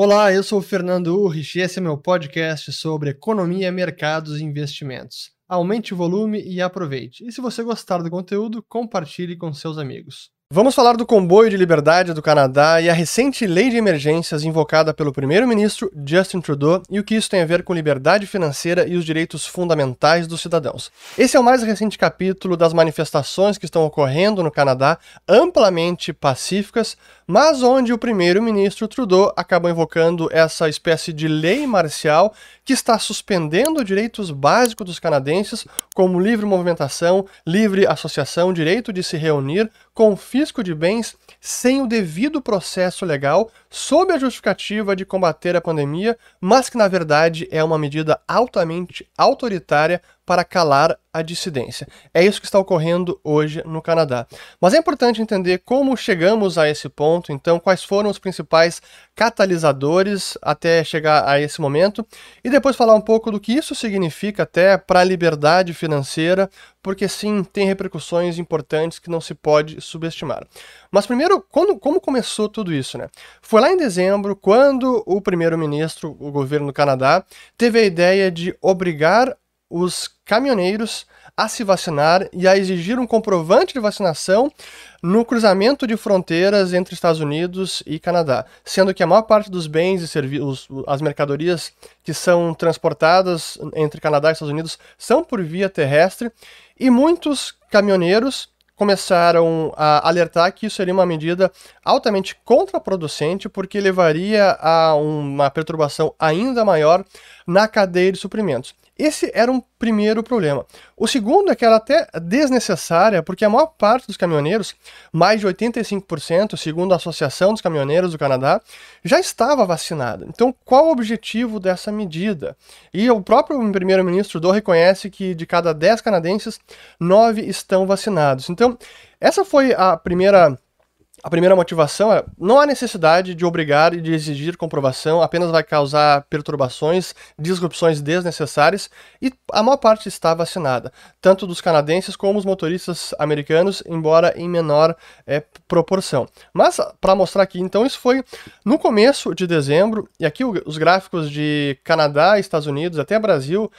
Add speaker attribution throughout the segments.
Speaker 1: Olá, eu sou o Fernando Urrich e esse é meu podcast sobre economia, mercados e investimentos. Aumente o volume e aproveite. E se você gostar do conteúdo, compartilhe com seus amigos. Vamos falar do comboio de liberdade do Canadá e a recente lei de emergências invocada pelo primeiro-ministro Justin Trudeau e o que isso tem a ver com liberdade financeira e os direitos fundamentais dos cidadãos. Esse é o mais recente capítulo das manifestações que estão ocorrendo no Canadá, amplamente pacíficas, mas onde o primeiro-ministro Trudeau acabou invocando essa espécie de lei marcial que está suspendendo direitos básicos dos canadenses, como livre movimentação, livre associação, direito de se reunir, confisco de bens sem o devido processo legal, sob a justificativa de combater a pandemia, mas que na verdade é uma medida altamente autoritária para calar a dissidência. É isso que está ocorrendo hoje no Canadá. Mas é importante entender como chegamos a esse ponto, então, quais foram os principais catalisadores até chegar a esse momento, e depois falar um pouco do que isso significa até para a liberdade financeira, porque sim, tem repercussões importantes que não se pode subestimar. Mas primeiro, quando, como começou tudo isso, né? Foi lá em dezembro, quando o primeiro-ministro, o governo do Canadá, teve a ideia de obrigar os caminhoneiros a se vacinar e a exigir um comprovante de vacinação no cruzamento de fronteiras entre Estados Unidos e Canadá, sendo que a maior parte dos bens e serviços, as mercadorias que são transportadas entre Canadá e Estados Unidos são por via terrestre e muitos caminhoneiros começaram a alertar que isso seria uma medida altamente contraproducente, porque levaria a uma perturbação ainda maior na cadeia de suprimentos. Esse era um primeiro problema. O segundo é que ela é até desnecessária, porque a maior parte dos caminhoneiros, mais de 85%, segundo a Associação dos Caminhoneiros do Canadá, já estava vacinada. Então, qual o objetivo dessa medida? E o próprio primeiro-ministro do reconhece que de cada 10 canadenses, 9 estão vacinados. Então, essa foi a primeira a primeira motivação é não há necessidade de obrigar e de exigir comprovação, apenas vai causar perturbações, disrupções desnecessárias e a maior parte está vacinada, tanto dos canadenses como os motoristas americanos, embora em menor é, proporção. Mas para mostrar aqui, então, isso foi no começo de dezembro, e aqui os gráficos de Canadá, Estados Unidos, até Brasil.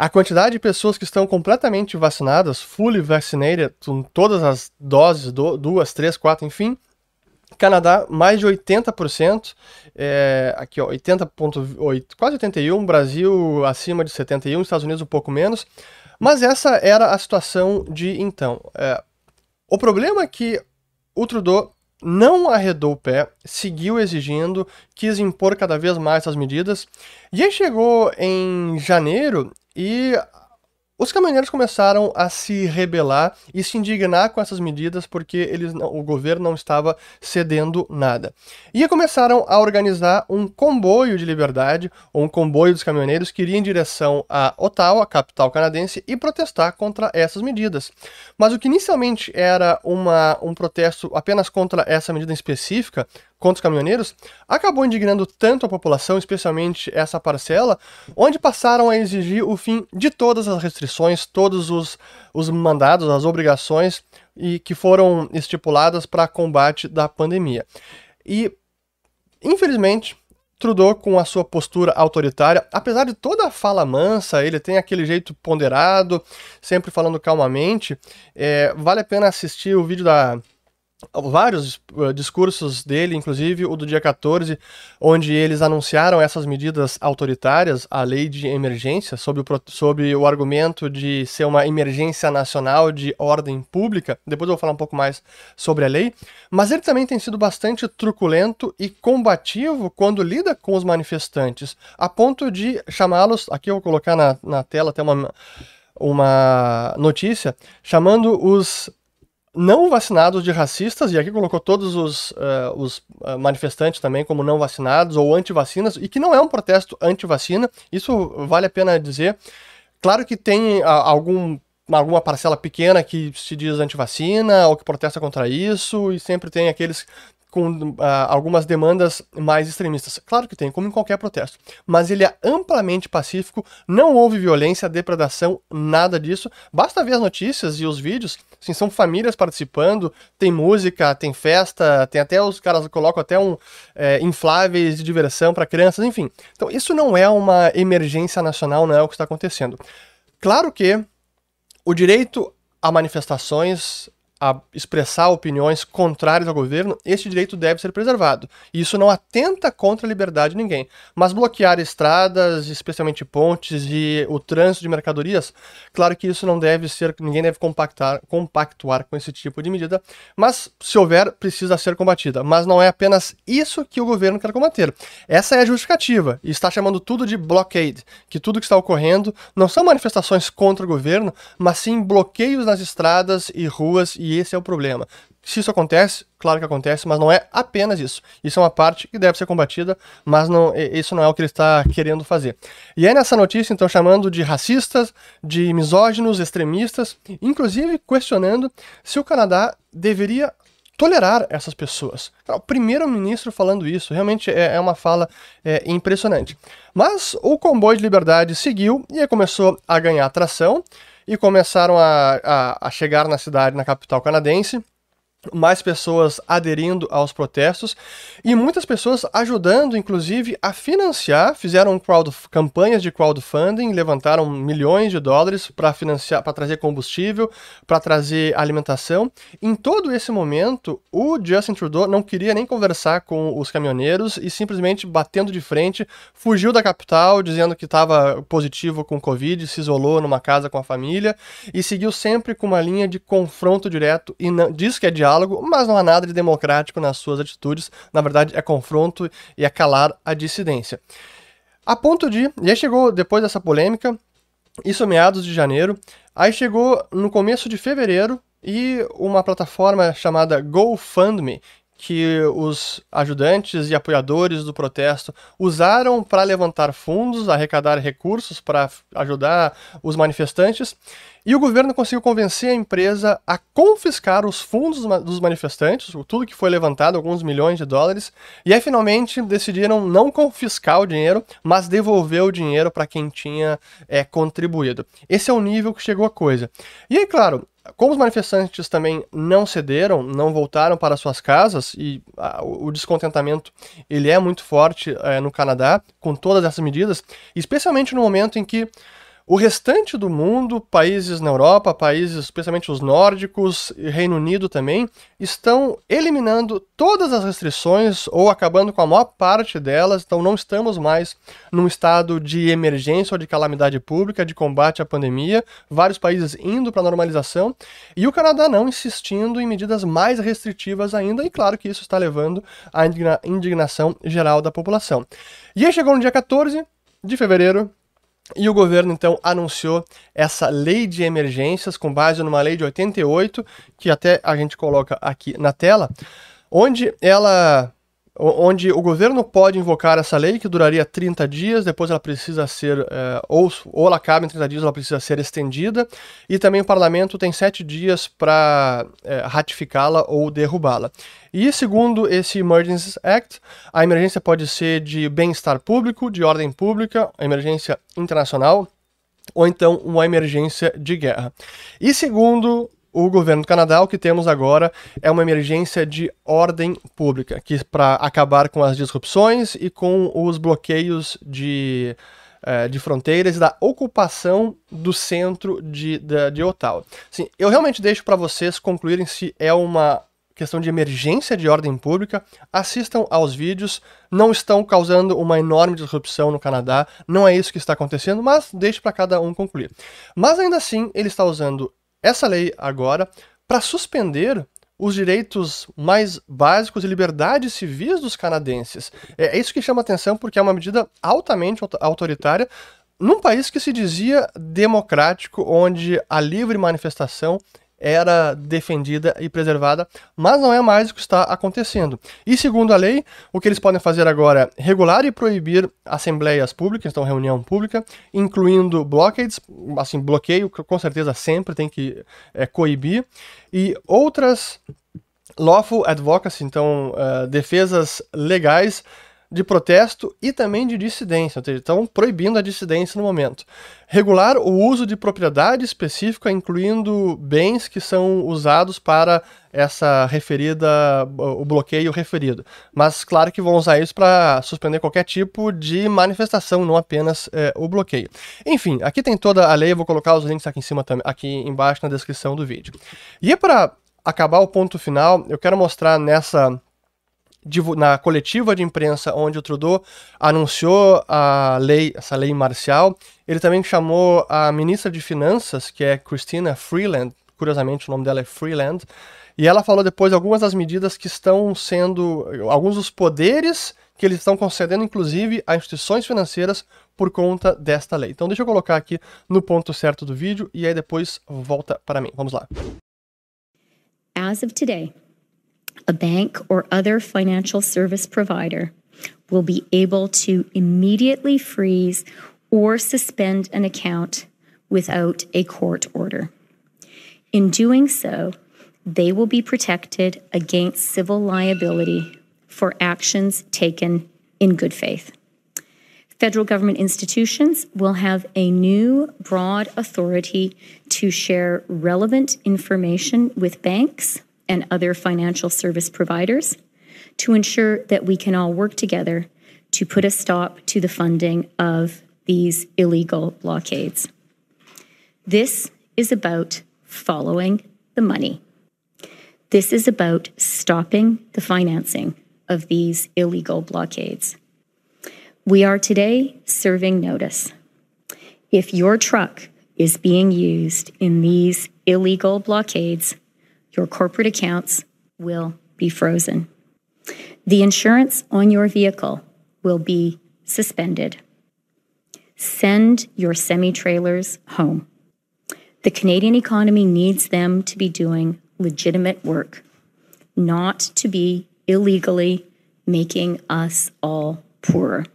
Speaker 1: A quantidade de pessoas que estão completamente vacinadas, fully vaccinated, com todas as doses, do, duas, três, quatro, enfim, Canadá, mais de 80%, é, aqui ó, 80.8, quase 81, Brasil acima de 71, Estados Unidos um pouco menos, mas essa era a situação de então. É, o problema é que o Trudeau não arredou o pé, seguiu exigindo, quis impor cada vez mais essas medidas, e aí chegou em janeiro e os caminhoneiros começaram a se rebelar e se indignar com essas medidas porque eles, o governo não estava cedendo nada. E começaram a organizar um comboio de liberdade, ou um comboio dos caminhoneiros que iria em direção a Ottawa, capital canadense, e protestar contra essas medidas. Mas o que inicialmente era uma, um protesto apenas contra essa medida específica, contra os caminhoneiros, acabou indignando tanto a população, especialmente essa parcela, onde passaram a exigir o fim de todas as restrições, todos os, os mandados, as obrigações e que foram estipuladas para combate da pandemia. E, infelizmente, Trudeau, com a sua postura autoritária, apesar de toda a fala mansa, ele tem aquele jeito ponderado, sempre falando calmamente. É, vale a pena assistir o vídeo da vários uh, discursos dele, inclusive o do dia 14, onde eles anunciaram essas medidas autoritárias, a lei de emergência, sob o, sob o argumento de ser uma emergência nacional de ordem pública. Depois eu vou falar um pouco mais sobre a lei. Mas ele também tem sido bastante truculento e combativo quando lida com os manifestantes, a ponto de chamá-los. Aqui eu vou colocar na, na tela até uma, uma notícia, chamando os não vacinados de racistas, e aqui colocou todos os, uh, os uh, manifestantes também como não vacinados ou anti-vacinas, e que não é um protesto anti-vacina, isso vale a pena dizer. Claro que tem uh, algum, alguma parcela pequena que se diz anti-vacina ou que protesta contra isso, e sempre tem aqueles com uh, algumas demandas mais extremistas. Claro que tem, como em qualquer protesto. Mas ele é amplamente pacífico, não houve violência, depredação, nada disso. Basta ver as notícias e os vídeos. São famílias participando, tem música, tem festa, tem até os caras colocam até um é, infláveis de diversão para crianças, enfim. Então isso não é uma emergência nacional, não é o que está acontecendo. Claro que o direito a manifestações a expressar opiniões contrárias ao governo, este direito deve ser preservado. E isso não atenta contra a liberdade de ninguém. Mas bloquear estradas, especialmente pontes e o trânsito de mercadorias, claro que isso não deve ser, ninguém deve compactar, compactuar com esse tipo de medida, mas se houver, precisa ser combatida. Mas não é apenas isso que o governo quer combater. Essa é a justificativa, e está chamando tudo de blockade, que tudo que está ocorrendo não são manifestações contra o governo, mas sim bloqueios nas estradas e ruas e e esse é o problema. Se isso acontece, claro que acontece, mas não é apenas isso. Isso é uma parte que deve ser combatida, mas não, isso não é o que ele está querendo fazer. E é nessa notícia, então, chamando de racistas, de misóginos, extremistas, inclusive questionando se o Canadá deveria tolerar essas pessoas. O primeiro-ministro falando isso realmente é, é uma fala é, impressionante. Mas o comboio de liberdade seguiu e começou a ganhar atração e começaram a, a, a chegar na cidade, na capital canadense mais pessoas aderindo aos protestos e muitas pessoas ajudando, inclusive, a financiar, fizeram crowd, campanhas de crowdfunding, levantaram milhões de dólares para financiar, para trazer combustível, para trazer alimentação. Em todo esse momento, o Justin Trudeau não queria nem conversar com os caminhoneiros e simplesmente batendo de frente, fugiu da capital, dizendo que estava positivo com Covid, se isolou numa casa com a família e seguiu sempre com uma linha de confronto direto e não, diz que é diálogo diálogo, mas não há nada de democrático nas suas atitudes. Na verdade, é confronto e é calar a dissidência. A ponto de, e aí chegou depois dessa polêmica, isso meados de janeiro, aí chegou no começo de fevereiro e uma plataforma chamada GoFundMe, que os ajudantes e apoiadores do protesto usaram para levantar fundos, arrecadar recursos para ajudar os manifestantes. E o governo conseguiu convencer a empresa a confiscar os fundos dos manifestantes, tudo que foi levantado, alguns milhões de dólares, e aí finalmente decidiram não confiscar o dinheiro, mas devolver o dinheiro para quem tinha é, contribuído. Esse é o nível que chegou a coisa. E aí, claro, como os manifestantes também não cederam, não voltaram para suas casas e o descontentamento ele é muito forte é, no Canadá com todas essas medidas, especialmente no momento em que o restante do mundo, países na Europa, países, especialmente os nórdicos, e Reino Unido também, estão eliminando todas as restrições ou acabando com a maior parte delas. Então não estamos mais num estado de emergência ou de calamidade pública, de combate à pandemia. Vários países indo para a normalização e o Canadá não insistindo em medidas mais restritivas ainda. E claro que isso está levando à indignação geral da população. E aí chegou no dia 14 de fevereiro e o governo então anunciou essa lei de emergências com base numa lei de 88, que até a gente coloca aqui na tela, onde ela onde o governo pode invocar essa lei que duraria 30 dias, depois ela precisa ser, é, ou, ou ela acaba em 30 dias, ela precisa ser estendida, e também o parlamento tem 7 dias para é, ratificá-la ou derrubá-la. E segundo esse Emergency Act, a emergência pode ser de bem-estar público, de ordem pública, emergência internacional, ou então uma emergência de guerra. E segundo o governo do Canadá, o que temos agora é uma emergência de ordem pública, que para acabar com as disrupções e com os bloqueios de, uh, de fronteiras da ocupação do centro de, de, de Ottawa. Assim, eu realmente deixo para vocês concluírem se é uma questão de emergência de ordem pública, assistam aos vídeos, não estão causando uma enorme disrupção no Canadá, não é isso que está acontecendo, mas deixe para cada um concluir. Mas ainda assim, ele está usando essa lei agora para suspender os direitos mais básicos e liberdades civis dos canadenses. É, é isso que chama atenção porque é uma medida altamente autoritária num país que se dizia democrático, onde a livre manifestação era defendida e preservada, mas não é mais o que está acontecendo. E segundo a lei, o que eles podem fazer agora é regular e proibir assembleias públicas, então reunião pública, incluindo blockades, assim, bloqueio, com certeza sempre tem que é, coibir, e outras lawful advocacy, então uh, defesas legais de protesto e também de dissidência, ou seja, estão proibindo a dissidência no momento. Regular o uso de propriedade específica, incluindo bens que são usados para essa referida, o bloqueio referido. Mas claro que vão usar isso para suspender qualquer tipo de manifestação, não apenas é, o bloqueio. Enfim, aqui tem toda a lei, eu vou colocar os links aqui em cima aqui embaixo na descrição do vídeo. E para acabar o ponto final, eu quero mostrar nessa na coletiva de imprensa onde o Trudeau anunciou a lei, essa lei marcial, ele também chamou a ministra de Finanças, que é Christina Freeland, curiosamente o nome dela é Freeland, e ela falou depois algumas das medidas que estão sendo, alguns dos poderes que eles estão concedendo, inclusive, a instituições financeiras por conta desta lei. Então deixa eu colocar aqui no ponto certo do vídeo e aí depois volta para mim. Vamos lá.
Speaker 2: As of today, a bank or other financial service provider will be able to immediately freeze or suspend an account without a court order. In doing so, they will be protected against civil liability for actions taken in good faith. Federal government institutions will have a new broad authority to share relevant information with banks and other financial service providers to ensure that we can all work together to put a stop to the funding of these illegal blockades. This is about following the money. This is about stopping the financing of these illegal blockades. We are today serving notice. If your truck is being used in these illegal blockades, your corporate accounts will be frozen. The insurance on your vehicle will be suspended. Send your semi trailers home. The Canadian economy needs them to be doing legitimate work, not to be illegally making us all poorer.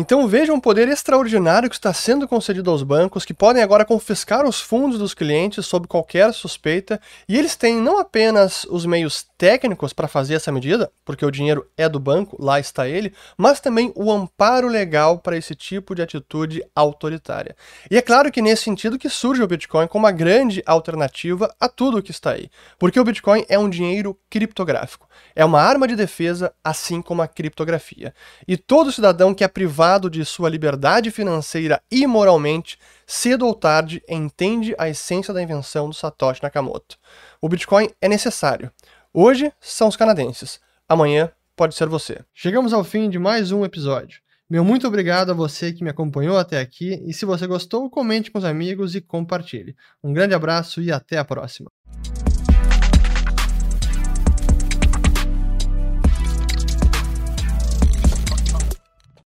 Speaker 1: Então veja um poder extraordinário que está sendo concedido aos bancos, que podem agora confiscar os fundos dos clientes sob qualquer suspeita, e eles têm não apenas os meios técnicos para fazer essa medida, porque o dinheiro é do banco, lá está ele, mas também o amparo legal para esse tipo de atitude autoritária. E é claro que nesse sentido que surge o Bitcoin como uma grande alternativa a tudo o que está aí, porque o Bitcoin é um dinheiro criptográfico, é uma arma de defesa assim como a criptografia. E todo cidadão que é privado privado de sua liberdade financeira e moralmente, cedo ou tarde entende a essência da invenção do Satoshi Nakamoto. O Bitcoin é necessário. Hoje são os canadenses, amanhã pode ser você. Chegamos ao fim de mais um episódio. Meu muito obrigado a você que me acompanhou até aqui e se você gostou, comente com os amigos e compartilhe. Um grande abraço e até a próxima.